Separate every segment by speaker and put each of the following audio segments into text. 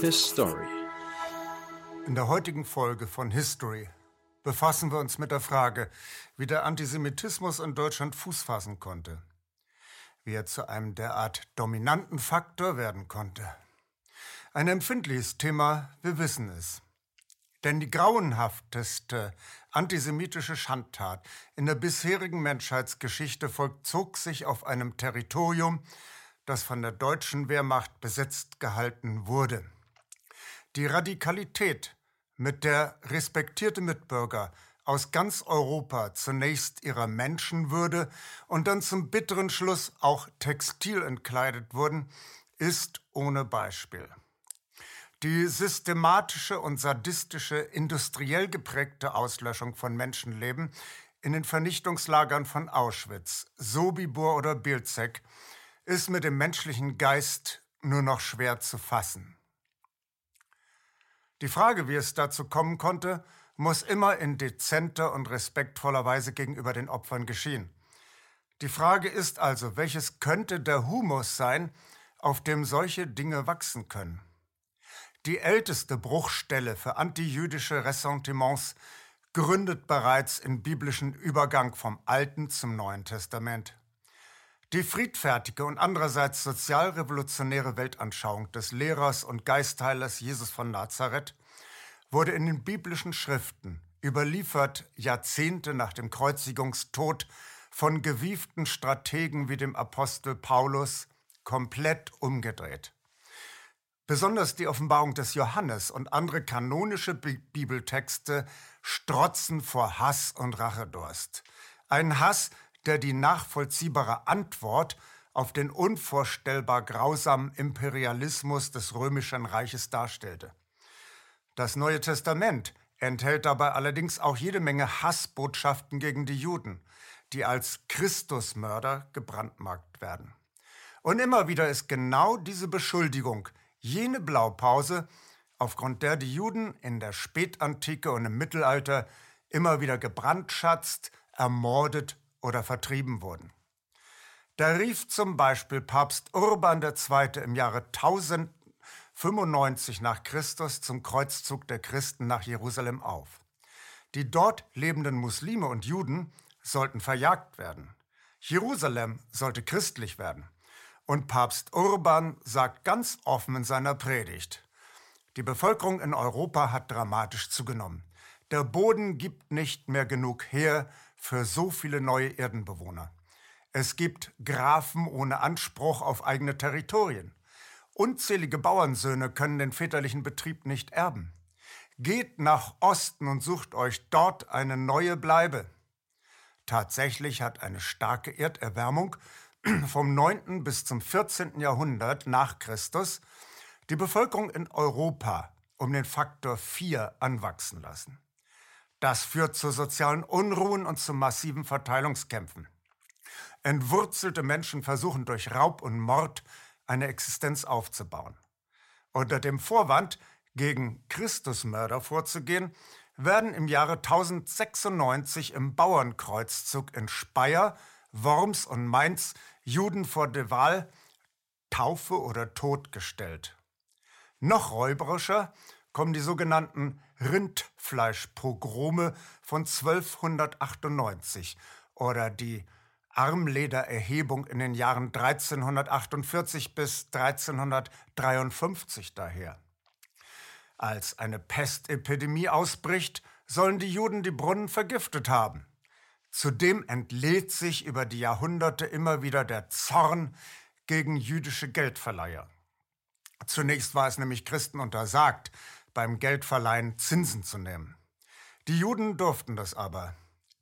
Speaker 1: History.
Speaker 2: In der heutigen Folge von History befassen wir uns mit der Frage, wie der Antisemitismus in Deutschland Fuß fassen konnte, wie er zu einem derart dominanten Faktor werden konnte. Ein empfindliches Thema, wir wissen es. Denn die grauenhafteste antisemitische Schandtat in der bisherigen Menschheitsgeschichte vollzog sich auf einem Territorium, das von der deutschen Wehrmacht besetzt gehalten wurde. Die Radikalität, mit der respektierte Mitbürger aus ganz Europa zunächst ihrer Menschenwürde und dann zum bitteren Schluss auch textil entkleidet wurden, ist ohne Beispiel. Die systematische und sadistische, industriell geprägte Auslöschung von Menschenleben in den Vernichtungslagern von Auschwitz, Sobibor oder Bilzek ist mit dem menschlichen Geist nur noch schwer zu fassen. Die Frage, wie es dazu kommen konnte, muss immer in dezenter und respektvoller Weise gegenüber den Opfern geschehen. Die Frage ist also, welches könnte der Humus sein, auf dem solche Dinge wachsen können? Die älteste Bruchstelle für antijüdische Ressentiments gründet bereits im biblischen Übergang vom Alten zum Neuen Testament. Die friedfertige und andererseits sozialrevolutionäre Weltanschauung des Lehrers und Geistheilers Jesus von Nazareth wurde in den biblischen Schriften, überliefert Jahrzehnte nach dem Kreuzigungstod, von gewieften Strategen wie dem Apostel Paulus komplett umgedreht. Besonders die Offenbarung des Johannes und andere kanonische Bibeltexte strotzen vor Hass und Rachedurst. Ein Hass, der die nachvollziehbare Antwort auf den unvorstellbar grausamen Imperialismus des römischen Reiches darstellte. Das Neue Testament enthält dabei allerdings auch jede Menge Hassbotschaften gegen die Juden, die als Christusmörder gebrandmarkt werden. Und immer wieder ist genau diese Beschuldigung jene Blaupause, aufgrund der die Juden in der Spätantike und im Mittelalter immer wieder gebrandschatzt, ermordet oder vertrieben wurden. Da rief zum Beispiel Papst Urban II. im Jahre 1095 nach Christus zum Kreuzzug der Christen nach Jerusalem auf. Die dort lebenden Muslime und Juden sollten verjagt werden. Jerusalem sollte christlich werden. Und Papst Urban sagt ganz offen in seiner Predigt, die Bevölkerung in Europa hat dramatisch zugenommen. Der Boden gibt nicht mehr genug her für so viele neue Erdenbewohner. Es gibt Grafen ohne Anspruch auf eigene Territorien. Unzählige Bauernsöhne können den väterlichen Betrieb nicht erben. Geht nach Osten und sucht euch dort eine neue Bleibe. Tatsächlich hat eine starke Erderwärmung vom 9. bis zum 14. Jahrhundert nach Christus die Bevölkerung in Europa um den Faktor 4 anwachsen lassen. Das führt zu sozialen Unruhen und zu massiven Verteilungskämpfen. Entwurzelte Menschen versuchen durch Raub und Mord eine Existenz aufzubauen. Unter dem Vorwand, gegen Christusmörder vorzugehen, werden im Jahre 1096 im Bauernkreuzzug in Speyer, Worms und Mainz Juden vor der Wahl Taufe oder Tod gestellt. Noch räuberischer kommen die sogenannten Rindfleischpogrome von 1298 oder die Armledererhebung in den Jahren 1348 bis 1353 daher. Als eine Pestepidemie ausbricht, sollen die Juden die Brunnen vergiftet haben. Zudem entlädt sich über die Jahrhunderte immer wieder der Zorn gegen jüdische Geldverleiher. Zunächst war es nämlich Christen untersagt, beim Geldverleihen Zinsen zu nehmen. Die Juden durften das aber.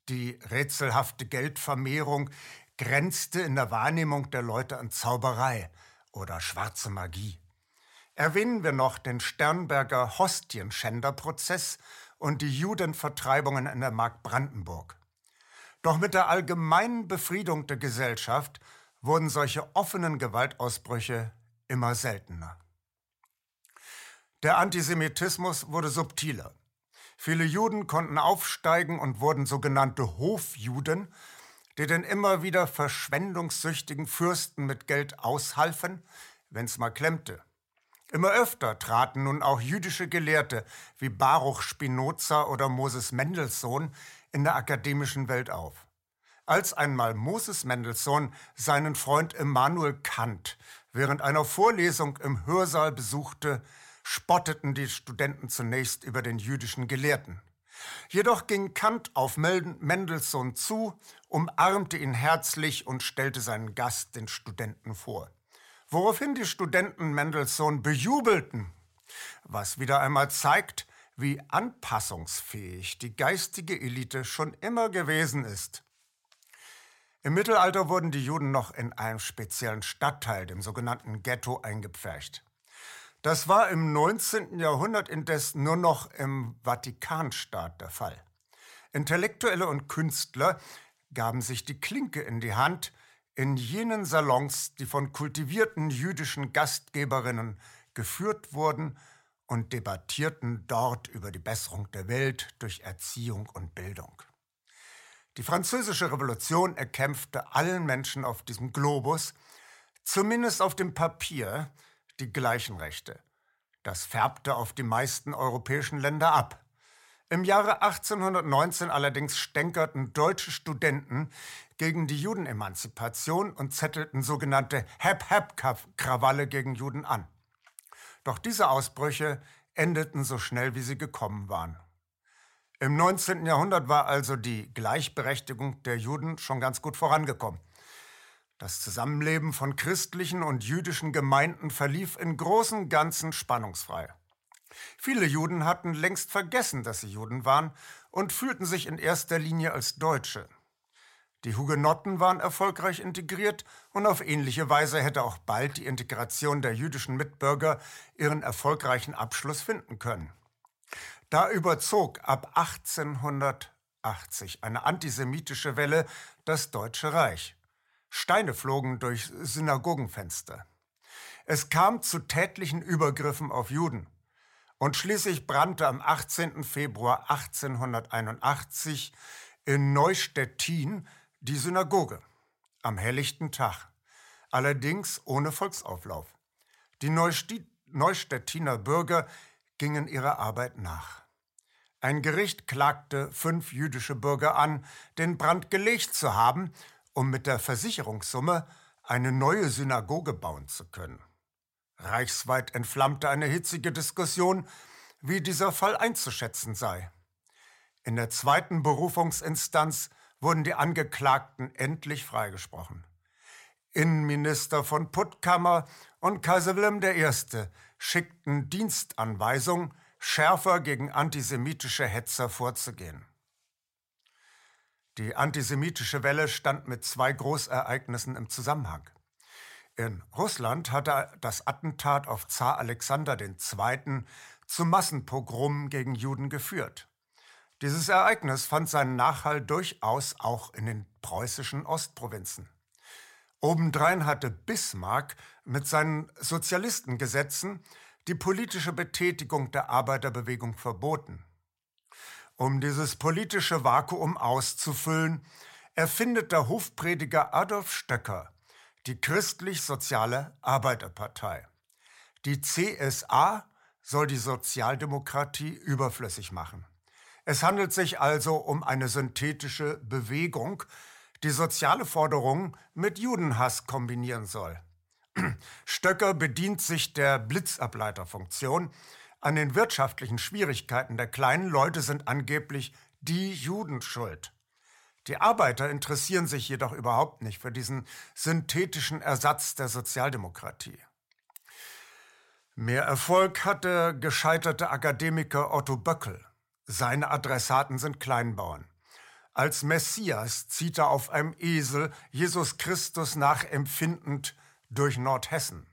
Speaker 2: Die rätselhafte Geldvermehrung grenzte in der Wahrnehmung der Leute an Zauberei oder schwarze Magie. Erwähnen wir noch den Sternberger Hostienschänderprozess und die Judenvertreibungen in der Mark Brandenburg. Doch mit der allgemeinen Befriedung der Gesellschaft wurden solche offenen Gewaltausbrüche immer seltener. Der Antisemitismus wurde subtiler. Viele Juden konnten aufsteigen und wurden sogenannte Hofjuden, die den immer wieder verschwendungssüchtigen Fürsten mit Geld aushalfen, wenn's mal klemmte. Immer öfter traten nun auch jüdische Gelehrte wie Baruch Spinoza oder Moses Mendelssohn in der akademischen Welt auf. Als einmal Moses Mendelssohn seinen Freund Immanuel Kant während einer Vorlesung im Hörsaal besuchte, spotteten die Studenten zunächst über den jüdischen Gelehrten. Jedoch ging Kant auf Mendelssohn zu, umarmte ihn herzlich und stellte seinen Gast den Studenten vor woraufhin die Studenten Mendelssohn bejubelten, was wieder einmal zeigt, wie anpassungsfähig die geistige Elite schon immer gewesen ist. Im Mittelalter wurden die Juden noch in einem speziellen Stadtteil, dem sogenannten Ghetto, eingepfercht. Das war im 19. Jahrhundert indes nur noch im Vatikanstaat der Fall. Intellektuelle und Künstler gaben sich die Klinke in die Hand, in jenen Salons, die von kultivierten jüdischen Gastgeberinnen geführt wurden und debattierten dort über die Besserung der Welt durch Erziehung und Bildung. Die französische Revolution erkämpfte allen Menschen auf diesem Globus, zumindest auf dem Papier, die gleichen Rechte. Das färbte auf die meisten europäischen Länder ab. Im Jahre 1819 allerdings stänkerten deutsche Studenten gegen die Judenemanzipation und zettelten sogenannte Hep-Hep-Krawalle gegen Juden an. Doch diese Ausbrüche endeten so schnell, wie sie gekommen waren. Im 19. Jahrhundert war also die Gleichberechtigung der Juden schon ganz gut vorangekommen. Das Zusammenleben von christlichen und jüdischen Gemeinden verlief in großen Ganzen spannungsfrei. Viele Juden hatten längst vergessen, dass sie Juden waren und fühlten sich in erster Linie als Deutsche. Die Hugenotten waren erfolgreich integriert und auf ähnliche Weise hätte auch bald die Integration der jüdischen Mitbürger ihren erfolgreichen Abschluss finden können. Da überzog ab 1880 eine antisemitische Welle das Deutsche Reich. Steine flogen durch Synagogenfenster. Es kam zu tätlichen Übergriffen auf Juden. Und schließlich brannte am 18. Februar 1881 in Neustettin die Synagoge am helllichten Tag, allerdings ohne Volksauflauf. Die Neustettiner Bürger gingen ihrer Arbeit nach. Ein Gericht klagte fünf jüdische Bürger an, den Brand gelegt zu haben, um mit der Versicherungssumme eine neue Synagoge bauen zu können. Reichsweit entflammte eine hitzige Diskussion, wie dieser Fall einzuschätzen sei. In der zweiten Berufungsinstanz wurden die Angeklagten endlich freigesprochen. Innenminister von Puttkammer und Kaiser Wilhelm I. schickten Dienstanweisungen, schärfer gegen antisemitische Hetzer vorzugehen. Die antisemitische Welle stand mit zwei Großereignissen im Zusammenhang. In Russland hatte das Attentat auf Zar Alexander II. zu Massenpogromen gegen Juden geführt. Dieses Ereignis fand seinen Nachhall durchaus auch in den preußischen Ostprovinzen. Obendrein hatte Bismarck mit seinen Sozialistengesetzen die politische Betätigung der Arbeiterbewegung verboten. Um dieses politische Vakuum auszufüllen, erfindet der Hofprediger Adolf Stöcker die Christlich-Soziale Arbeiterpartei. Die CSA soll die Sozialdemokratie überflüssig machen. Es handelt sich also um eine synthetische Bewegung, die soziale Forderungen mit Judenhass kombinieren soll. Stöcker bedient sich der Blitzableiterfunktion. An den wirtschaftlichen Schwierigkeiten der kleinen Leute sind angeblich die Juden schuld. Die Arbeiter interessieren sich jedoch überhaupt nicht für diesen synthetischen Ersatz der Sozialdemokratie. Mehr Erfolg hat der gescheiterte Akademiker Otto Böckel. Seine Adressaten sind Kleinbauern. Als Messias zieht er auf einem Esel Jesus Christus nachempfindend durch Nordhessen.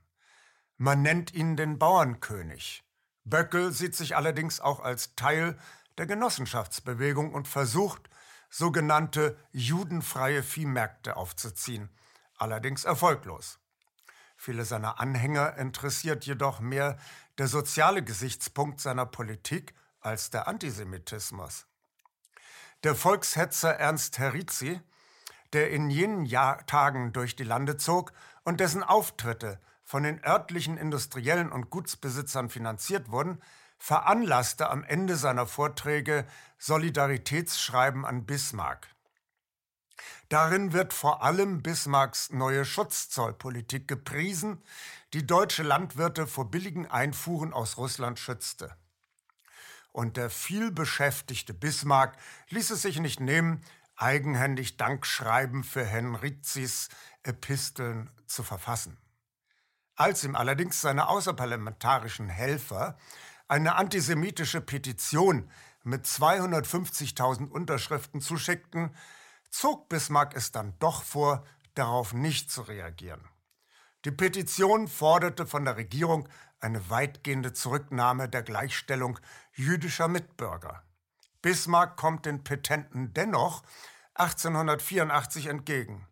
Speaker 2: Man nennt ihn den Bauernkönig. Böckel sieht sich allerdings auch als Teil der Genossenschaftsbewegung und versucht, sogenannte judenfreie Viehmärkte aufzuziehen, allerdings erfolglos. Viele seiner Anhänger interessiert jedoch mehr der soziale Gesichtspunkt seiner Politik als der Antisemitismus. Der Volkshetzer Ernst Herrizi, der in jenen Jahr Tagen durch die Lande zog und dessen Auftritte von den örtlichen Industriellen und Gutsbesitzern finanziert wurden, veranlasste am Ende seiner Vorträge Solidaritätsschreiben an Bismarck. Darin wird vor allem Bismarcks neue Schutzzollpolitik gepriesen, die deutsche Landwirte vor billigen Einfuhren aus Russland schützte. Und der vielbeschäftigte Bismarck ließ es sich nicht nehmen, eigenhändig Dankschreiben für Henrizis Episteln zu verfassen. Als ihm allerdings seine außerparlamentarischen Helfer eine antisemitische Petition mit 250.000 Unterschriften zuschickten, zog Bismarck es dann doch vor, darauf nicht zu reagieren. Die Petition forderte von der Regierung eine weitgehende Zurücknahme der Gleichstellung jüdischer Mitbürger. Bismarck kommt den Petenten dennoch 1884 entgegen.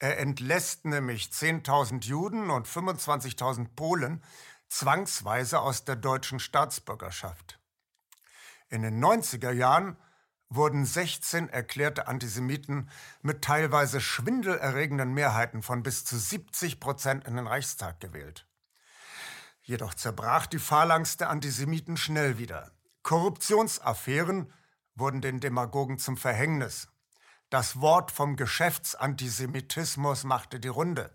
Speaker 2: Er entlässt nämlich 10.000 Juden und 25.000 Polen zwangsweise aus der deutschen Staatsbürgerschaft. In den 90er Jahren wurden 16 erklärte Antisemiten mit teilweise schwindelerregenden Mehrheiten von bis zu 70 Prozent in den Reichstag gewählt. Jedoch zerbrach die Phalanx der Antisemiten schnell wieder. Korruptionsaffären wurden den Demagogen zum Verhängnis. Das Wort vom Geschäftsantisemitismus machte die Runde.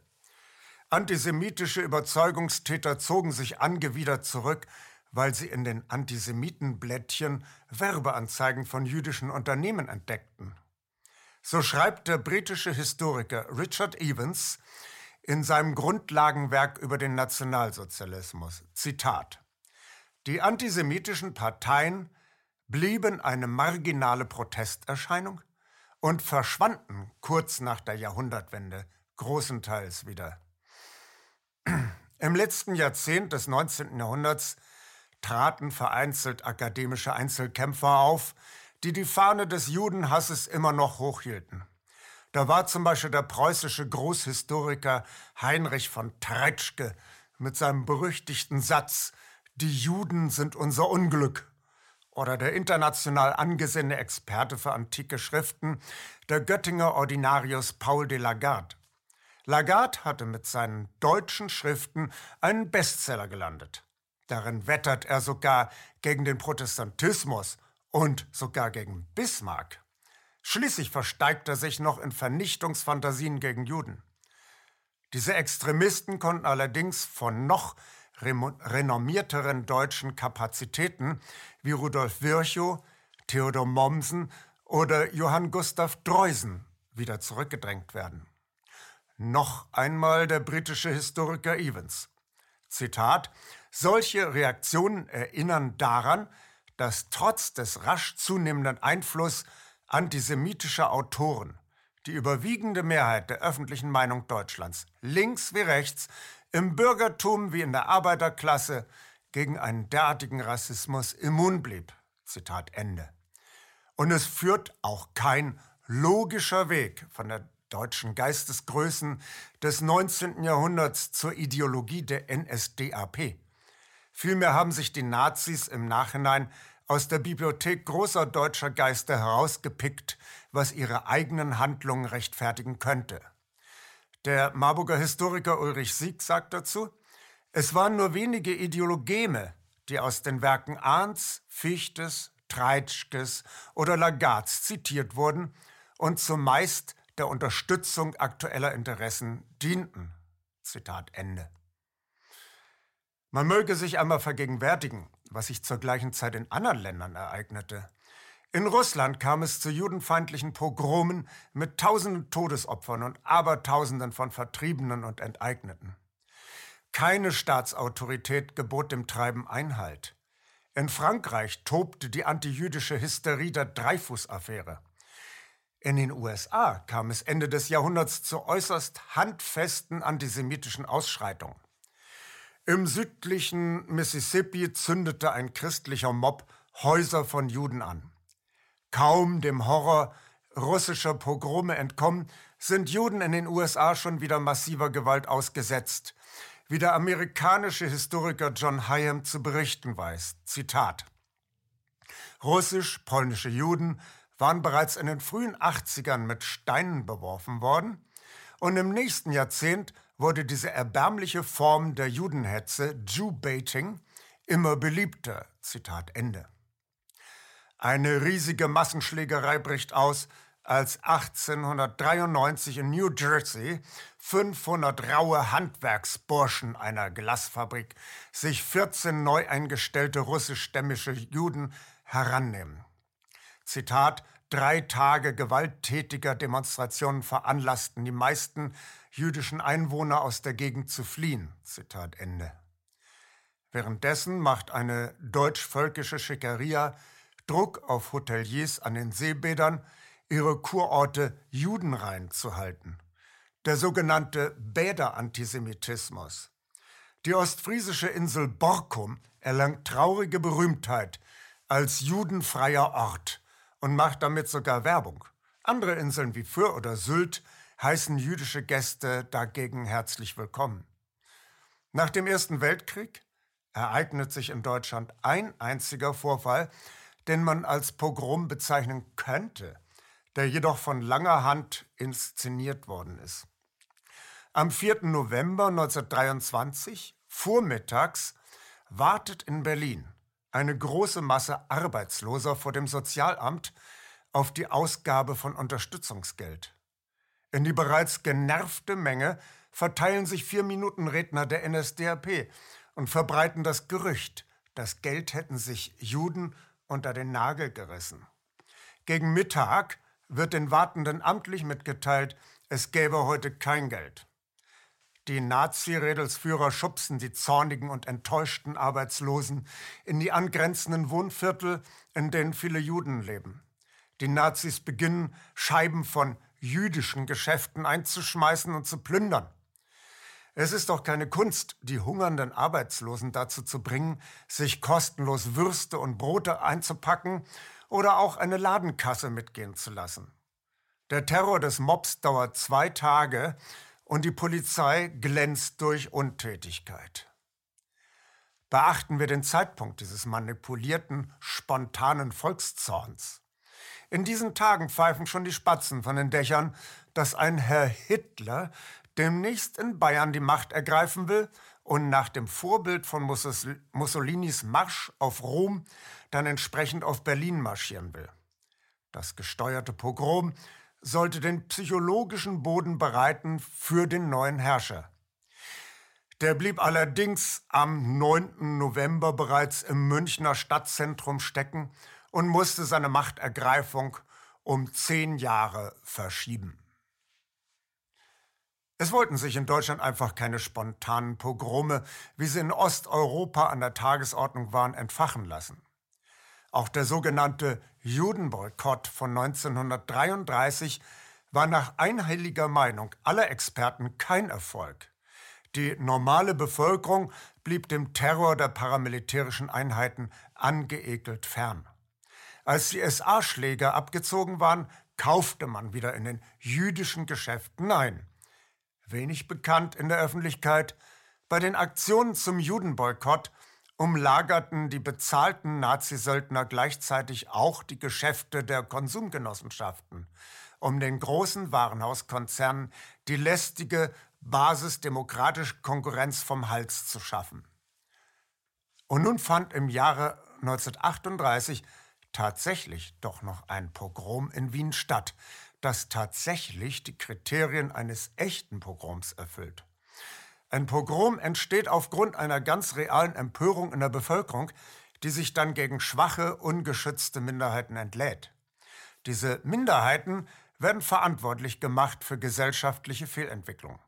Speaker 2: Antisemitische Überzeugungstäter zogen sich angewidert zurück weil sie in den Antisemitenblättchen Werbeanzeigen von jüdischen Unternehmen entdeckten. So schreibt der britische Historiker Richard Evans in seinem Grundlagenwerk über den Nationalsozialismus, Zitat, Die antisemitischen Parteien blieben eine marginale Protesterscheinung und verschwanden kurz nach der Jahrhundertwende großenteils wieder. Im letzten Jahrzehnt des 19. Jahrhunderts traten vereinzelt akademische Einzelkämpfer auf, die die Fahne des Judenhasses immer noch hochhielten. Da war zum Beispiel der preußische Großhistoriker Heinrich von Treitschke mit seinem berüchtigten Satz Die Juden sind unser Unglück oder der international angesehene Experte für antike Schriften, der Göttinger Ordinarius Paul de Lagarde. Lagarde hatte mit seinen deutschen Schriften einen Bestseller gelandet. Darin wettert er sogar gegen den Protestantismus und sogar gegen Bismarck. Schließlich versteigt er sich noch in Vernichtungsfantasien gegen Juden. Diese Extremisten konnten allerdings von noch renommierteren deutschen Kapazitäten wie Rudolf Virchow, Theodor Mommsen oder Johann Gustav Dreusen wieder zurückgedrängt werden. Noch einmal der britische Historiker Evans. Zitat, solche Reaktionen erinnern daran, dass trotz des rasch zunehmenden Einflusses antisemitischer Autoren die überwiegende Mehrheit der öffentlichen Meinung Deutschlands, links wie rechts, im Bürgertum wie in der Arbeiterklasse, gegen einen derartigen Rassismus immun blieb. Zitat Ende. Und es führt auch kein logischer Weg von der deutschen Geistesgrößen des 19. Jahrhunderts zur Ideologie der NSDAP. Vielmehr haben sich die Nazis im Nachhinein aus der Bibliothek großer deutscher Geister herausgepickt, was ihre eigenen Handlungen rechtfertigen könnte. Der Marburger Historiker Ulrich Sieg sagt dazu, es waren nur wenige Ideologeme, die aus den Werken Arndts, Fichtes, Treitschkes oder Lagards zitiert wurden und zumeist der Unterstützung aktueller Interessen dienten. Zitat Ende. Man möge sich einmal vergegenwärtigen, was sich zur gleichen Zeit in anderen Ländern ereignete. In Russland kam es zu judenfeindlichen Pogromen mit tausenden Todesopfern und Abertausenden von Vertriebenen und Enteigneten. Keine Staatsautorität gebot dem Treiben Einhalt. In Frankreich tobte die antijüdische Hysterie der Dreyfus-Affäre. In den USA kam es Ende des Jahrhunderts zu äußerst handfesten antisemitischen Ausschreitungen. Im südlichen Mississippi zündete ein christlicher Mob Häuser von Juden an. Kaum dem Horror russischer Pogrome entkommen, sind Juden in den USA schon wieder massiver Gewalt ausgesetzt, wie der amerikanische Historiker John Hyam zu berichten weiß. Zitat. Russisch-polnische Juden waren bereits in den frühen 80ern mit Steinen beworfen worden und im nächsten Jahrzehnt wurde diese erbärmliche Form der Judenhetze, Jew-Baiting, immer beliebter. Zitat Ende. Eine riesige Massenschlägerei bricht aus, als 1893 in New Jersey 500 raue Handwerksburschen einer Glasfabrik sich 14 neu eingestellte russischstämmische Juden herannehmen. Zitat, drei Tage gewalttätiger Demonstrationen veranlassten die meisten jüdischen Einwohner aus der Gegend zu fliehen. Zitat Ende. Währenddessen macht eine deutsch-völkische Schickeria Druck auf Hoteliers an den Seebädern, ihre Kurorte judenrein zu halten. Der sogenannte Bäderantisemitismus. Die ostfriesische Insel Borkum erlangt traurige Berühmtheit als judenfreier Ort und macht damit sogar Werbung. Andere Inseln wie Föhr oder Sylt heißen jüdische Gäste dagegen herzlich willkommen. Nach dem Ersten Weltkrieg ereignet sich in Deutschland ein einziger Vorfall, den man als Pogrom bezeichnen könnte, der jedoch von langer Hand inszeniert worden ist. Am 4. November 1923, vormittags, wartet in Berlin eine große Masse Arbeitsloser vor dem Sozialamt auf die Ausgabe von Unterstützungsgeld. In die bereits genervte Menge verteilen sich vier Minuten Redner der NSDAP und verbreiten das Gerücht, das Geld hätten sich Juden unter den Nagel gerissen. Gegen Mittag wird den Wartenden amtlich mitgeteilt, es gäbe heute kein Geld. Die Nazi-Rädelsführer schubsen die zornigen und enttäuschten Arbeitslosen in die angrenzenden Wohnviertel, in denen viele Juden leben. Die Nazis beginnen, Scheiben von jüdischen Geschäften einzuschmeißen und zu plündern. Es ist doch keine Kunst, die hungernden Arbeitslosen dazu zu bringen, sich kostenlos Würste und Brote einzupacken oder auch eine Ladenkasse mitgehen zu lassen. Der Terror des Mobs dauert zwei Tage und die Polizei glänzt durch Untätigkeit. Beachten wir den Zeitpunkt dieses manipulierten, spontanen Volkszorns. In diesen Tagen pfeifen schon die Spatzen von den Dächern, dass ein Herr Hitler demnächst in Bayern die Macht ergreifen will und nach dem Vorbild von Mussolinis Marsch auf Rom dann entsprechend auf Berlin marschieren will. Das gesteuerte Pogrom sollte den psychologischen Boden bereiten für den neuen Herrscher. Der blieb allerdings am 9. November bereits im Münchner Stadtzentrum stecken und musste seine Machtergreifung um zehn Jahre verschieben. Es wollten sich in Deutschland einfach keine spontanen Pogrome, wie sie in Osteuropa an der Tagesordnung waren, entfachen lassen. Auch der sogenannte Judenboykott von 1933 war nach einhelliger Meinung aller Experten kein Erfolg. Die normale Bevölkerung blieb dem Terror der paramilitärischen Einheiten angeekelt fern. Als die SA-Schläger abgezogen waren, kaufte man wieder in den jüdischen Geschäften ein wenig bekannt in der Öffentlichkeit, bei den Aktionen zum Judenboykott umlagerten die bezahlten Nazisöldner gleichzeitig auch die Geschäfte der Konsumgenossenschaften, um den großen Warenhauskonzernen die lästige basisdemokratische Konkurrenz vom Hals zu schaffen. Und nun fand im Jahre 1938 tatsächlich doch noch ein Pogrom in Wien statt, das tatsächlich die Kriterien eines echten Pogroms erfüllt. Ein Pogrom entsteht aufgrund einer ganz realen Empörung in der Bevölkerung, die sich dann gegen schwache, ungeschützte Minderheiten entlädt. Diese Minderheiten werden verantwortlich gemacht für gesellschaftliche Fehlentwicklung.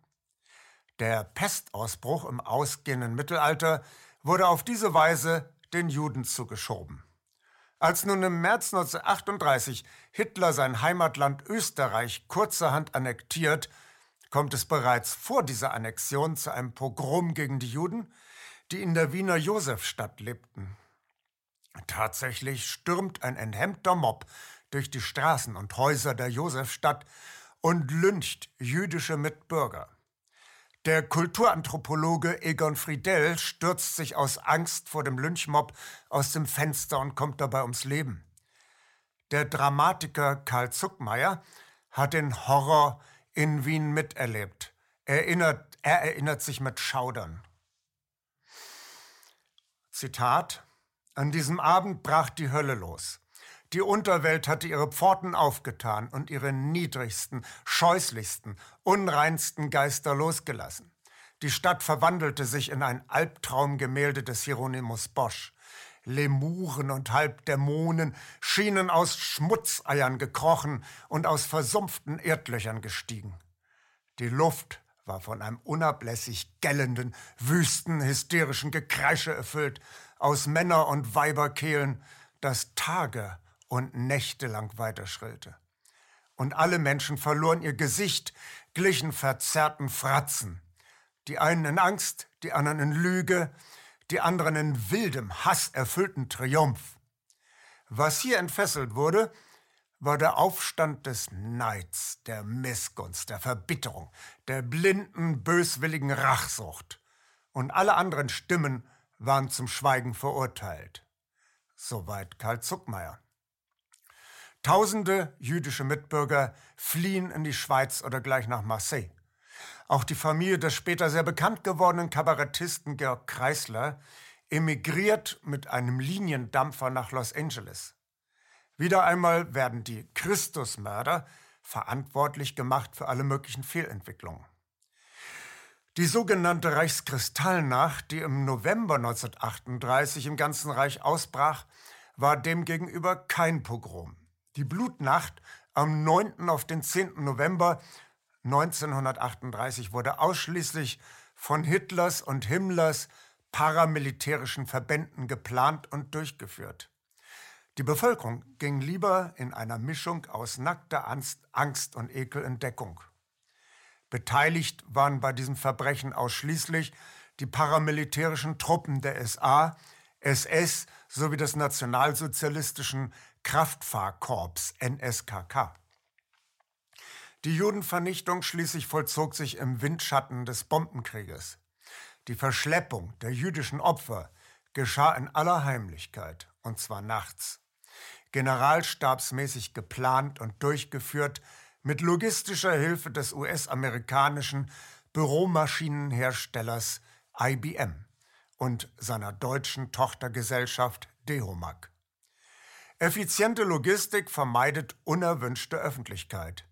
Speaker 2: Der Pestausbruch im ausgehenden Mittelalter wurde auf diese Weise den Juden zugeschoben. Als nun im März 1938 Hitler sein Heimatland Österreich kurzerhand annektiert, kommt es bereits vor dieser Annexion zu einem Pogrom gegen die Juden, die in der Wiener Josefstadt lebten. Tatsächlich stürmt ein enthemmter Mob durch die Straßen und Häuser der Josefstadt und lyncht jüdische Mitbürger. Der Kulturanthropologe Egon Friedel stürzt sich aus Angst vor dem Lynchmob aus dem Fenster und kommt dabei ums Leben. Der Dramatiker Karl Zuckmeier hat den Horror in Wien miterlebt, erinnert Er erinnert sich mit Schaudern. Zitat An diesem Abend brach die Hölle los. Die Unterwelt hatte ihre Pforten aufgetan und ihre niedrigsten, scheußlichsten, unreinsten Geister losgelassen. Die Stadt verwandelte sich in ein Albtraumgemälde des Hieronymus Bosch. Lemuren und Halbdämonen schienen aus Schmutzeiern gekrochen und aus versumpften Erdlöchern gestiegen. Die Luft war von einem unablässig gellenden, wüsten, hysterischen Gekreische erfüllt, aus Männer- und Weiberkehlen, das Tage und Nächte lang weiterschrillte. Und alle Menschen verloren ihr Gesicht, glichen verzerrten Fratzen. Die einen in Angst, die anderen in Lüge, die anderen in wildem, hasserfüllten Triumph. Was hier entfesselt wurde, war der Aufstand des Neids, der Missgunst, der Verbitterung, der blinden, böswilligen Rachsucht. Und alle anderen Stimmen waren zum Schweigen verurteilt. Soweit Karl Zuckmeier. Tausende jüdische Mitbürger fliehen in die Schweiz oder gleich nach Marseille. Auch die Familie des später sehr bekannt gewordenen Kabarettisten Georg Kreisler emigriert mit einem Liniendampfer nach Los Angeles. Wieder einmal werden die Christusmörder verantwortlich gemacht für alle möglichen Fehlentwicklungen. Die sogenannte Reichskristallnacht, die im November 1938 im ganzen Reich ausbrach, war demgegenüber kein Pogrom. Die Blutnacht am 9. auf den 10. November 1938 wurde ausschließlich von Hitlers und Himmlers paramilitärischen Verbänden geplant und durchgeführt. Die Bevölkerung ging lieber in einer Mischung aus nackter Angst und Ekel in Deckung. Beteiligt waren bei diesem Verbrechen ausschließlich die paramilitärischen Truppen der SA, SS sowie des nationalsozialistischen Kraftfahrkorps NSKK. Die Judenvernichtung schließlich vollzog sich im Windschatten des Bombenkrieges. Die Verschleppung der jüdischen Opfer geschah in aller Heimlichkeit, und zwar nachts generalstabsmäßig geplant und durchgeführt mit logistischer Hilfe des US-amerikanischen Büromaschinenherstellers IBM und seiner deutschen Tochtergesellschaft Dehomag. Effiziente Logistik vermeidet unerwünschte Öffentlichkeit.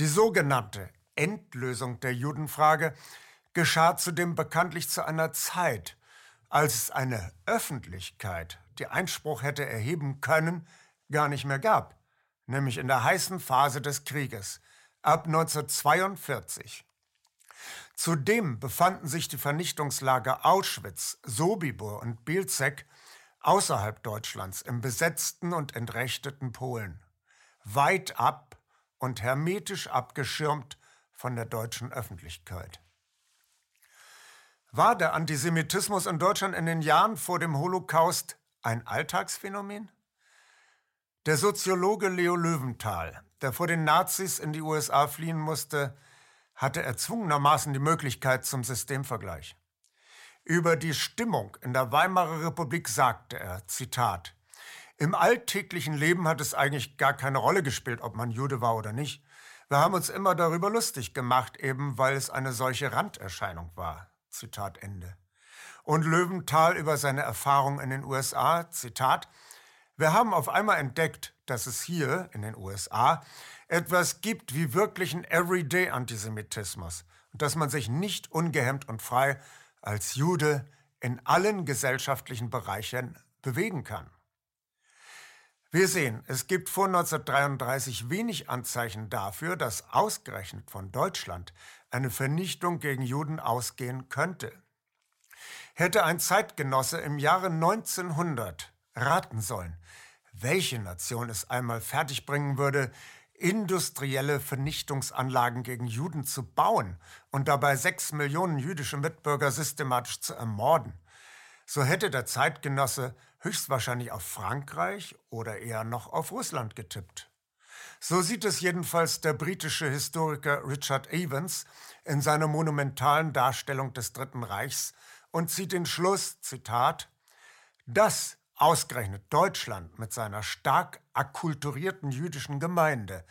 Speaker 2: Die sogenannte Endlösung der Judenfrage geschah zudem bekanntlich zu einer Zeit, als es eine Öffentlichkeit, die Einspruch hätte erheben können, gar nicht mehr gab, nämlich in der heißen Phase des Krieges ab 1942. Zudem befanden sich die Vernichtungslager Auschwitz, Sobibor und Bielzek außerhalb Deutschlands im besetzten und entrechteten Polen, weit ab und hermetisch abgeschirmt von der deutschen Öffentlichkeit. War der Antisemitismus in Deutschland in den Jahren vor dem Holocaust ein Alltagsphänomen? Der Soziologe Leo Löwenthal, der vor den Nazis in die USA fliehen musste, hatte erzwungenermaßen die Möglichkeit zum Systemvergleich. Über die Stimmung in der Weimarer Republik sagte er, Zitat, Im alltäglichen Leben hat es eigentlich gar keine Rolle gespielt, ob man Jude war oder nicht. Wir haben uns immer darüber lustig gemacht, eben weil es eine solche Randerscheinung war. Zitat Ende. Und Löwenthal über seine Erfahrung in den USA, Zitat, wir haben auf einmal entdeckt, dass es hier in den USA etwas gibt wie wirklichen Everyday-Antisemitismus und dass man sich nicht ungehemmt und frei als Jude in allen gesellschaftlichen Bereichen bewegen kann. Wir sehen, es gibt vor 1933 wenig Anzeichen dafür, dass ausgerechnet von Deutschland eine Vernichtung gegen Juden ausgehen könnte. Hätte ein Zeitgenosse im Jahre 1900 raten sollen, welche Nation es einmal fertigbringen würde, industrielle Vernichtungsanlagen gegen Juden zu bauen und dabei sechs Millionen jüdische Mitbürger systematisch zu ermorden, so hätte der Zeitgenosse höchstwahrscheinlich auf Frankreich oder eher noch auf Russland getippt. So sieht es jedenfalls der britische Historiker Richard Evans in seiner monumentalen Darstellung des Dritten Reichs und zieht den Schluss, Zitat, das Ausgerechnet Deutschland mit seiner stark akkulturierten jüdischen Gemeinde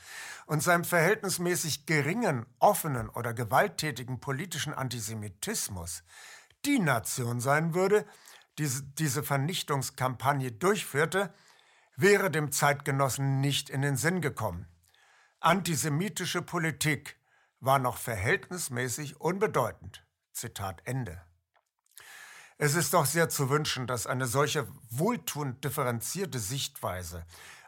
Speaker 2: und seinem verhältnismäßig geringen, offenen oder gewalttätigen politischen Antisemitismus die Nation sein würde, die diese Vernichtungskampagne durchführte, wäre dem Zeitgenossen nicht in den Sinn gekommen. Antisemitische Politik war noch verhältnismäßig unbedeutend. Zitat Ende. Es ist doch sehr zu wünschen, dass eine solche wohltuend differenzierte Sichtweise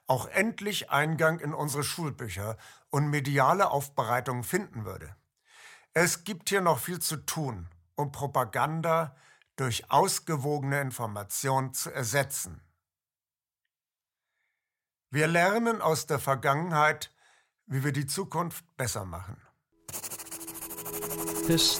Speaker 2: auch endlich Eingang in unsere Schulbücher und mediale Aufbereitung finden würde. Es gibt hier noch viel zu tun, um Propaganda durch ausgewogene Information zu ersetzen. Wir lernen aus der Vergangenheit, wie wir die Zukunft besser machen.
Speaker 1: His